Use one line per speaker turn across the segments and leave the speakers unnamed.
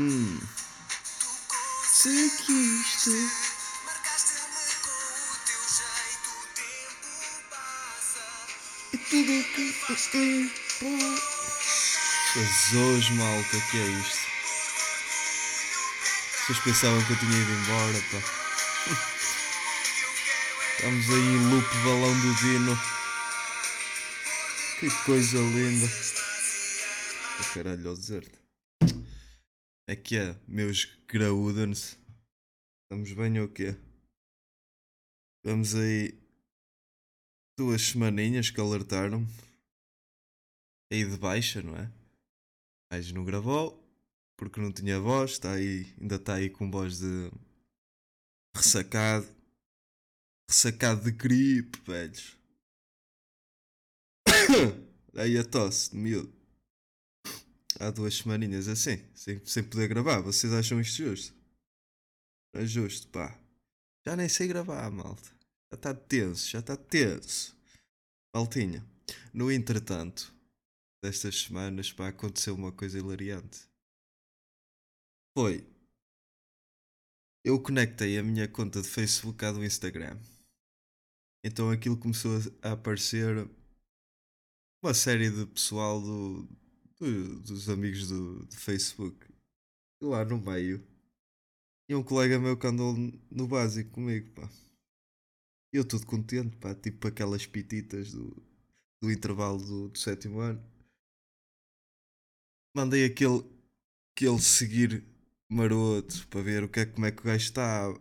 Hum, hum. Se quiste. E tudo que. Jesus, malta, que é isto? Vocês pensavam que eu tinha ido embora, pá. Estamos aí em loop balão do Dino. Que coisa linda. Oh, caralho, ao deserto. É que é, meus graúdens. Estamos bem ou quê? Vamos aí duas semaninhas que alertaram aí de baixa, não é? Mas não gravou porque não tinha voz, está aí, ainda está aí com voz de ressacado, ressacado de gripe, velhos. aí a tosse miúdo há duas semaninhas assim, sem, sem poder gravar. Vocês acham isto justo? Não é justo, pá. Já nem sei gravar, malta. Já está tenso, já está tenso. Maltinha. No entretanto, destas semanas, pá, aconteceu uma coisa hilariante. Foi. Eu conectei a minha conta de Facebook à do Instagram. Então aquilo começou a aparecer uma série de pessoal do, dos amigos do, do Facebook. E lá no meio. E um colega meu que andou no básico comigo, pá. Eu tudo contente, pá. Tipo aquelas pititas do, do intervalo do, do sétimo ano. Mandei aquele, aquele seguir maroto para ver o que é, como é que o gajo está.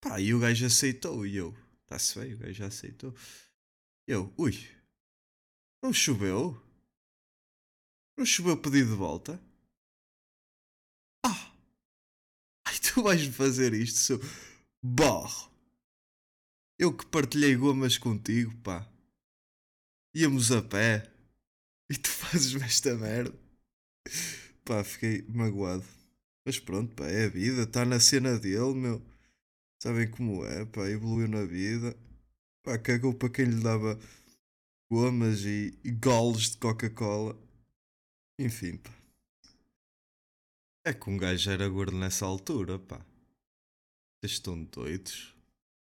Pá, e o gajo aceitou. E eu, está-se bem, o gajo já aceitou. Eu, ui, não choveu? Não choveu pedido de volta? Ah! Ai, tu vais fazer isto, seu barro! Eu que partilhei gomas contigo, pá. Íamos a pé. E tu fazes-me esta merda. Pá, fiquei magoado. Mas pronto, pá, é a vida. Está na cena dele, meu. Sabem como é, pá. Evoluiu na vida. Pá, cagou para quem lhe dava gomas e, e goles de Coca-Cola. Enfim, pá. É que um gajo era gordo nessa altura, pá. Vocês estão doidos?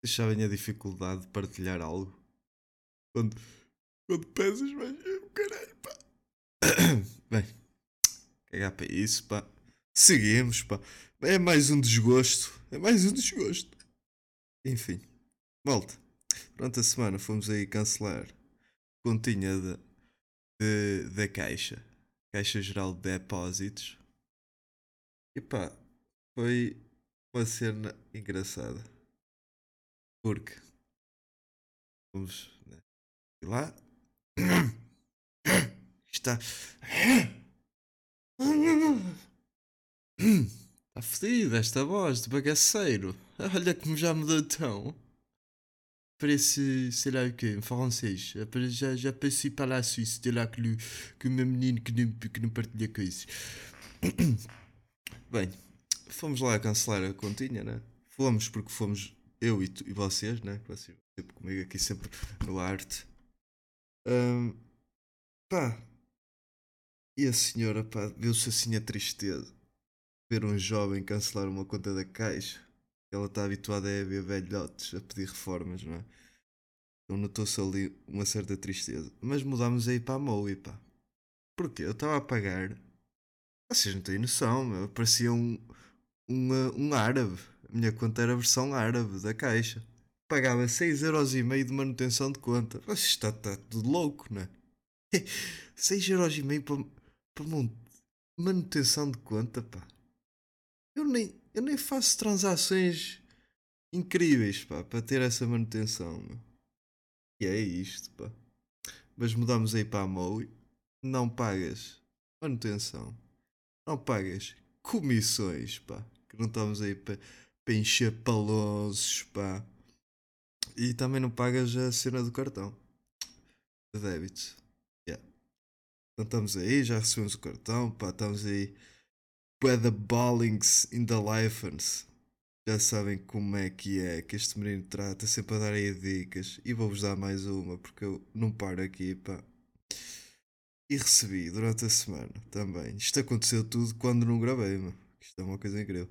Vocês sabem a dificuldade de partilhar algo? Quando, quando pesas mais caralho, pá. Bem, cagar para isso, pá. Seguimos, pá. É mais um desgosto. É mais um desgosto. Enfim, volta. Durante a semana fomos aí cancelar continha da caixa. Caixa Geral de Depósitos. E pá, foi uma cena engraçada. Porque vamos né, lá. Está. Está fedida esta voz de bagaceiro. Olha como já mudou tão. Parece, sei lá o quê, em francês. Já, já passei para a Suíça, de lá que, que o meu menino que não, que não partilha coisas. Bem, fomos lá cancelar a continha, né? Fomos porque fomos eu e, tu, e vocês, né? Vocês sempre comigo aqui, sempre no arte. Um, pá. E a senhora, pá, viu-se assim a tristeza. Ver um jovem cancelar uma conta da caixa ela está habituada a ver velhotes a pedir reformas, não é? Então notou-se ali uma certa tristeza. Mas mudámos aí para a Moe, pá. Porquê? Eu estava a pagar. Vocês não têm noção, meu. Parecia um, um, um árabe. A minha conta era a versão árabe da caixa. Pagava 6,5€ de manutenção de conta. Mas está, está tudo louco, não é? 6,5€ para, para manutenção de conta, pá. Eu nem, eu nem faço transações incríveis pá, para ter essa manutenção. E é isto, pá. Mas mudamos aí para a MOI. Não pagas manutenção. Não pagas comissões, pá. Que não estamos aí para, para encher palonços, pá. E também não pagas a cena do cartão. De débito. Yeah. Então estamos aí, já recebemos o cartão, pá. Estamos aí the Ballings in the Lifens. Já sabem como é que é, que este menino trata, sempre a dar aí dicas. E vou-vos dar mais uma, porque eu não paro aqui, pá. E recebi durante a semana também. Isto aconteceu tudo quando não gravei, mano. Isto é uma coisa incrível.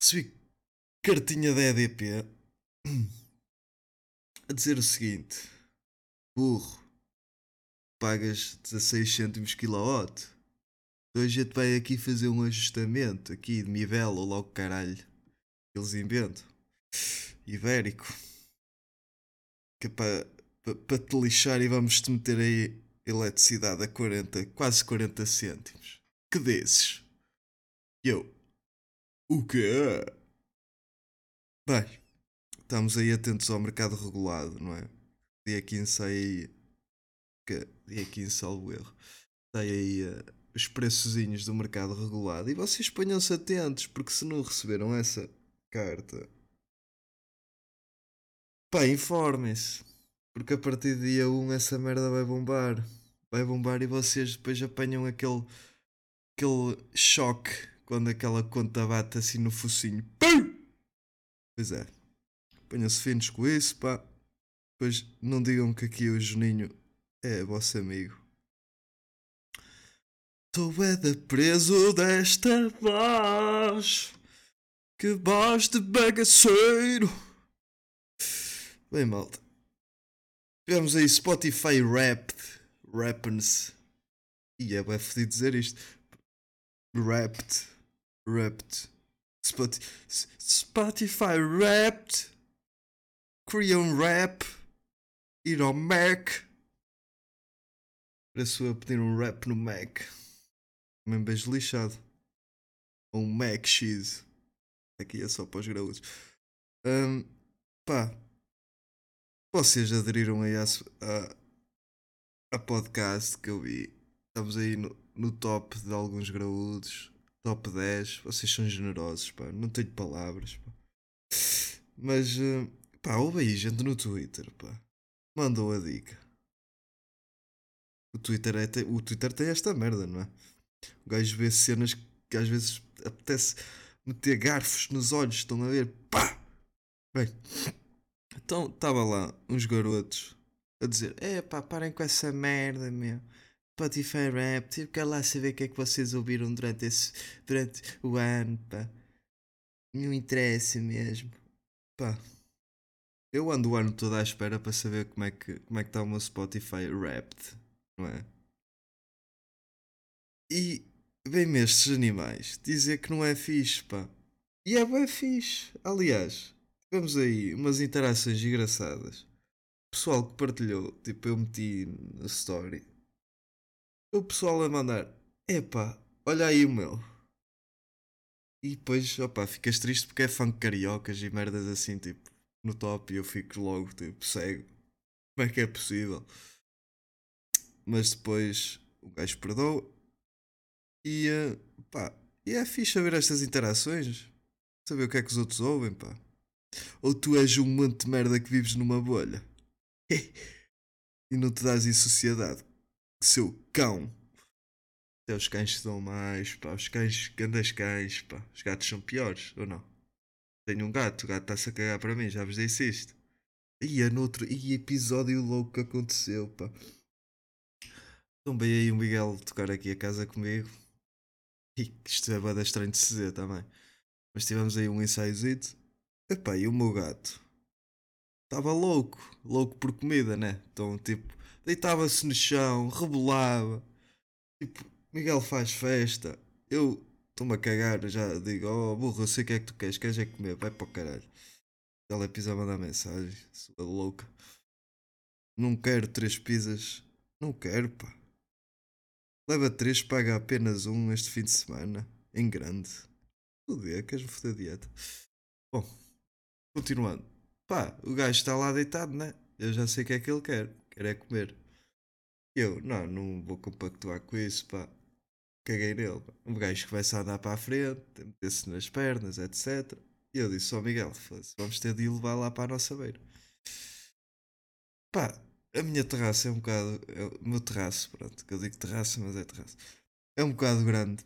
Recebi cartinha da EDP a dizer o seguinte: burro, pagas 16 cêntimos quilowatt. Então a gente vai aqui fazer um ajustamento aqui de nivela ou logo caralho. Eles inventam. Ibérico. Que é para pa, pa te lixar e vamos te meter aí eletricidade a 40, quase 40 cêntimos. Que desses? Eu. O quê? Bem, estamos aí atentos ao mercado regulado, não é? Dia 15 sai aí. Que, dia 15, salvo erro. Sai aí uh, os preçozinhos do mercado regulado. E vocês ponham-se atentos, porque se não receberam essa carta. Pá, informem-se. Porque a partir do dia 1 essa merda vai bombar. Vai bombar e vocês depois apanham aquele. aquele choque quando aquela conta bate assim no focinho. Pum! Pois é. Ponham-se finos com isso, pá. Pois não digam que aqui o Juninho é vosso amigo. Estou é de preso desta voz. Que voz de bagaceiro. Bem, malta. Tivemos aí Spotify Wrapped. Rappens. E é bem fodido dizer isto. Wrapped. Wrapped. Spotify Wrapped. Korean Rap. Ir ao Mac. Parece eu pedir um rap no Mac. Mesmo beijo lixado. Um Mac X. Aqui é só para os graúdos. Um, pá. Vocês aderiram aí a, a, a podcast que eu vi. Estamos aí no, no top de alguns graúdos top 10. Vocês são generosos, pá. Não tenho palavras, pá. Mas, eh, pá, ouve aí gente no Twitter, pá. Mandou a dica. O Twitter, é, o Twitter tem esta merda, não é? O gajo vê cenas que às vezes apetece meter garfos nos olhos, estão a ver? Pá! Bem, então estava lá uns garotos a dizer: É pá, parem com essa merda, meu. Spotify Rap, tive que lá saber o que é que vocês ouviram durante, esse, durante o ano, pá. Não interessa mesmo. Pá. Eu ando o ano todo à espera para saber como é que, como é que está o meu Spotify Wrapped, não é? E vem-me estes animais dizer que não é fixe, pá. E é bem fixe. Aliás, tivemos aí umas interações engraçadas. O pessoal que partilhou, tipo, eu meti na story o pessoal a mandar: epá, olha aí o meu. E depois, opá, ficas triste porque é funk cariocas e merdas assim, tipo, no top e eu fico logo, tipo, cego. Como é que é possível? Mas depois o gajo perdoa e, uh, pá, e é fixe ver estas interações, saber o que é que os outros ouvem, pá. Ou tu és um monte de merda que vives numa bolha e não te dás em sociedade seu cão. Até os cães são mais, pá. Os cães, grandes cães, pá. Os gatos são piores, ou não? Tenho um gato, o gato está-se a cagar para mim, já vos disse isto. Ia no outro, ia episódio louco que aconteceu, pá. Então veio aí o Miguel tocar aqui a casa comigo. E isto é bada estranho de se dizer também. Mas tivemos aí um ensaiozito. Epá, e o meu gato? Estava louco, louco por comida, né? Então, tipo, deitava-se no chão, rebolava. Tipo, Miguel faz festa. Eu estou-me a cagar, já digo, oh burro, eu sei o que é que tu queres, queres é comer, vai para o caralho. Ela pisa mandar mensagem, sua louca. Não quero três pizzas. Não quero, pá. Leva três, paga apenas um este fim de semana. Em grande. Foder, queres-me foder dieta? Bom, continuando. Pá, o gajo está lá deitado, né? Eu já sei o que é que ele quer quer é comer. Eu, não, não vou compactuar com isso, pá. Caguei nele. Pá. Um gajo vai se andar para a frente, meter-se nas pernas, etc. E eu disse, oh, Miguel, vamos ter de ir levar lá para a nossa beira. Pá, a minha terraça é um bocado. É o meu terraço, pronto, que eu digo terraça, mas é terraço. É um bocado grande.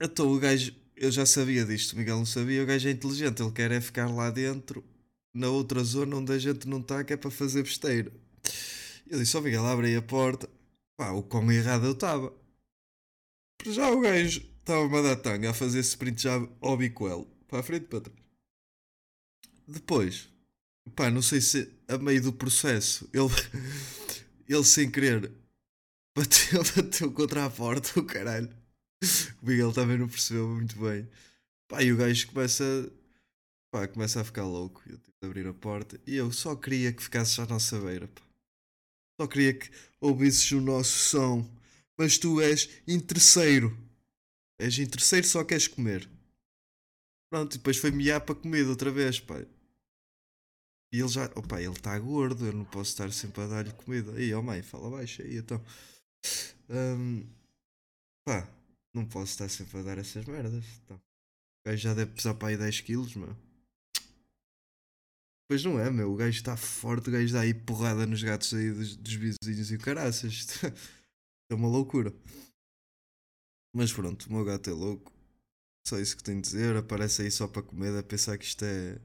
Então o gajo, eu já sabia disto, o Miguel não sabia, o gajo é inteligente, ele quer é ficar lá dentro, na outra zona onde a gente não está, que é para fazer besteira. Eu disse, ó oh Miguel, abre aí a porta pá, o quão errado eu estava. Já o gajo estava-me a dar tanga a fazer sprint já ao bicoelo, para a frente e para trás. Depois, pá, não sei se a meio do processo ele, ele sem querer bateu, bateu contra a porta, o caralho. O Miguel também não percebeu muito bem. Pá, e o gajo começa, pá, começa a ficar louco. Eu tive de abrir a porta e eu só queria que ficasses à nossa beira, pá. Só queria que ouvisses o nosso som. Mas tu és interesseiro. És interesseiro, só queres comer. Pronto, e depois foi miar para comida outra vez, pá. E ele já, opa, ele está gordo, eu não posso estar sempre a dar-lhe comida. Aí, ó oh mãe, fala baixo aí, então. Um, pá, não posso estar sempre a dar essas merdas. Então. O gajo já deve pesar para aí 10 quilos, meu. Pois não é, meu. O gajo está forte, o gajo dá aí porrada nos gatos aí dos, dos vizinhos e caraças. é uma loucura. Mas pronto, o meu gato é louco. Só isso que tenho de dizer. Aparece aí só para comer, a pensar que isto é.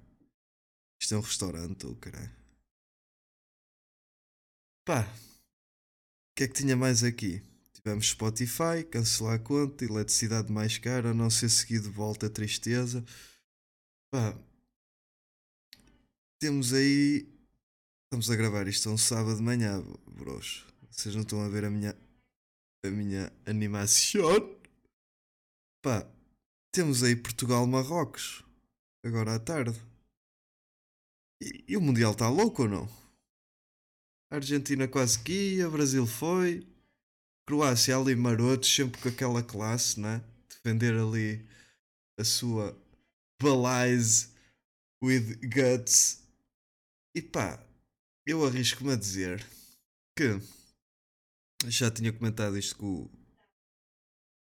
Isto é um restaurante ou oh, caralho. Pá. O que é que tinha mais aqui? Tivemos Spotify, cancelar a conta, eletricidade mais cara, não ser seguido de volta, tristeza. Pá, temos aí. Estamos a gravar isto um sábado de manhã, bros. Vocês não estão a ver a minha. a minha animação. Pá, temos aí Portugal-Marrocos. Agora à tarde. E, e o Mundial está louco ou não? A Argentina quase que ia, Brasil foi. Croácia ali marotos, sempre com aquela classe, né? Defender ali a sua balize with guts. E pá, eu arrisco-me a dizer que já tinha comentado isto com o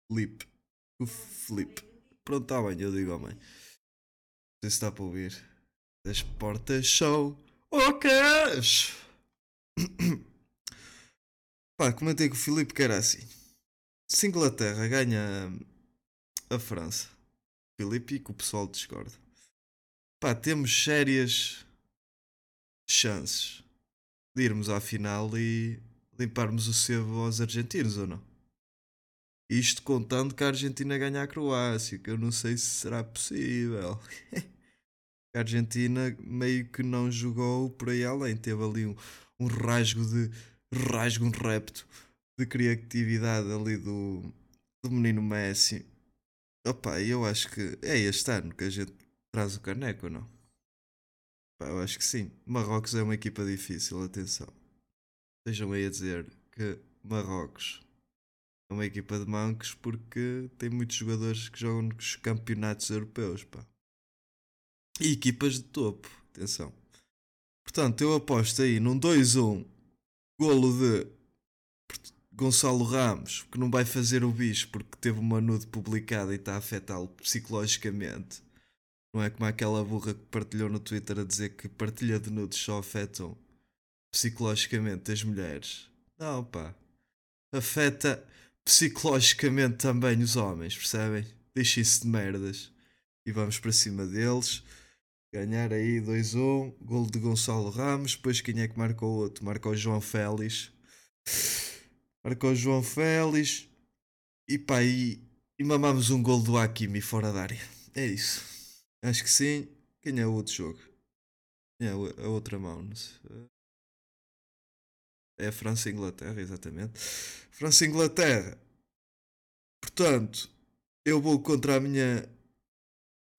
Felipe. O Felipe. Pronto, está bem, eu digo ao mãe. Não sei se está para ouvir. As portas são ocas! Pá, comentei com o Filipe que era assim. Se Inglaterra ganha a França, Filipe e que o pessoal discorda. Pá, temos sérias chances de irmos à final e limparmos o sebo aos argentinos ou não? Isto contando que a Argentina ganha a Croácia, que eu não sei se será possível. a Argentina meio que não jogou por aí além, teve ali um, um rasgo de rasgo, um repto de criatividade ali do, do menino Messi. Opa, eu acho que é este ano que a gente traz o caneco, não? Pá, eu acho que sim. Marrocos é uma equipa difícil, atenção. Estejam aí a dizer que Marrocos é uma equipa de mancos porque tem muitos jogadores que jogam nos campeonatos europeus, pá. E equipas de topo, atenção. Portanto, eu aposto aí num 2-1, golo de Gonçalo Ramos, que não vai fazer o bicho porque teve uma nude publicada e está a afetá-lo psicologicamente. Não é como aquela burra que partilhou no Twitter a dizer que partilha de nudes só afetam psicologicamente as mulheres. Não, pá. Afeta psicologicamente também os homens, percebem? Deixem-se de merdas. E vamos para cima deles. Ganhar aí 2-1. Golo de Gonçalo Ramos. Depois quem é que marcou outro? Marcou João Félix. Marcou João Félix. E pá, e, e mamamos um golo do Hakimi fora da área. É isso. Acho que sim. Quem é o outro jogo? é a outra mão? Não sei. É a França e Inglaterra, exatamente. França e Inglaterra. Portanto, eu vou contra a minha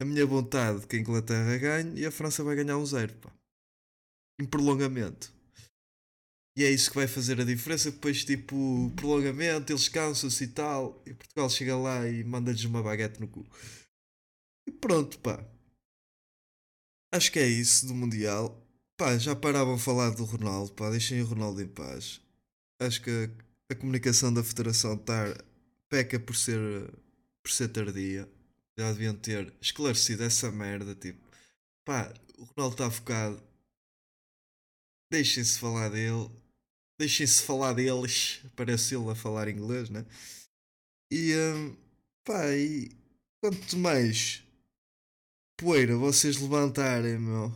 a minha vontade que a Inglaterra ganhe e a França vai ganhar um zero, pá. Em prolongamento. E é isso que vai fazer a diferença. Depois, tipo, prolongamento, eles cansam-se e tal. E Portugal chega lá e manda-lhes uma baguete no cu. E pronto, pá. Acho que é isso do Mundial. Pá, já paravam falar do Ronaldo, pá, deixem o Ronaldo em paz. Acho que a, a comunicação da Federação tá, peca por ser, por ser tardia. Já deviam ter esclarecido essa merda, tipo, pá, o Ronaldo está focado. Deixem-se falar dele. Deixem-se falar deles. Parece ele a falar inglês, né? E, um, pá, e quanto mais poeira vocês levantarem, meu,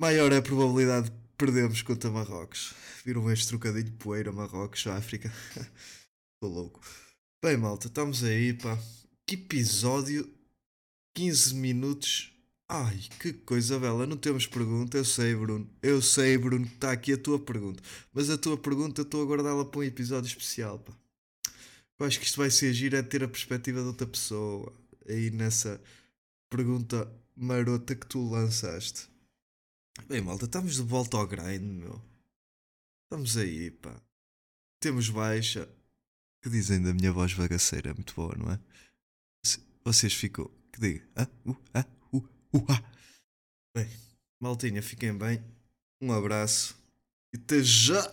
maior é a probabilidade de perdemos contra Marrocos. Viram este trocadilho poeira, Marrocos, África. Estou louco. Bem, malta, estamos aí, pá. Que episódio 15 minutos. Ai, que coisa bela. Não temos pergunta. Eu sei, Bruno. Eu sei, Bruno, que está aqui a tua pergunta. Mas a tua pergunta eu estou a guardá-la para um episódio especial, pá. Eu acho que isto vai ser giro é ter a perspectiva de outra pessoa. Aí nessa pergunta marota que tu lançaste. Bem, malta, estamos de volta ao grind, meu. Estamos aí, pá. Temos baixa. Que dizem da minha voz bagaceira? Muito boa, não é? Vocês ficam. Que diga? Ah, uh, ah, uh, uh, ah. Bem, maltinha, fiquem bem. Um abraço. E até já!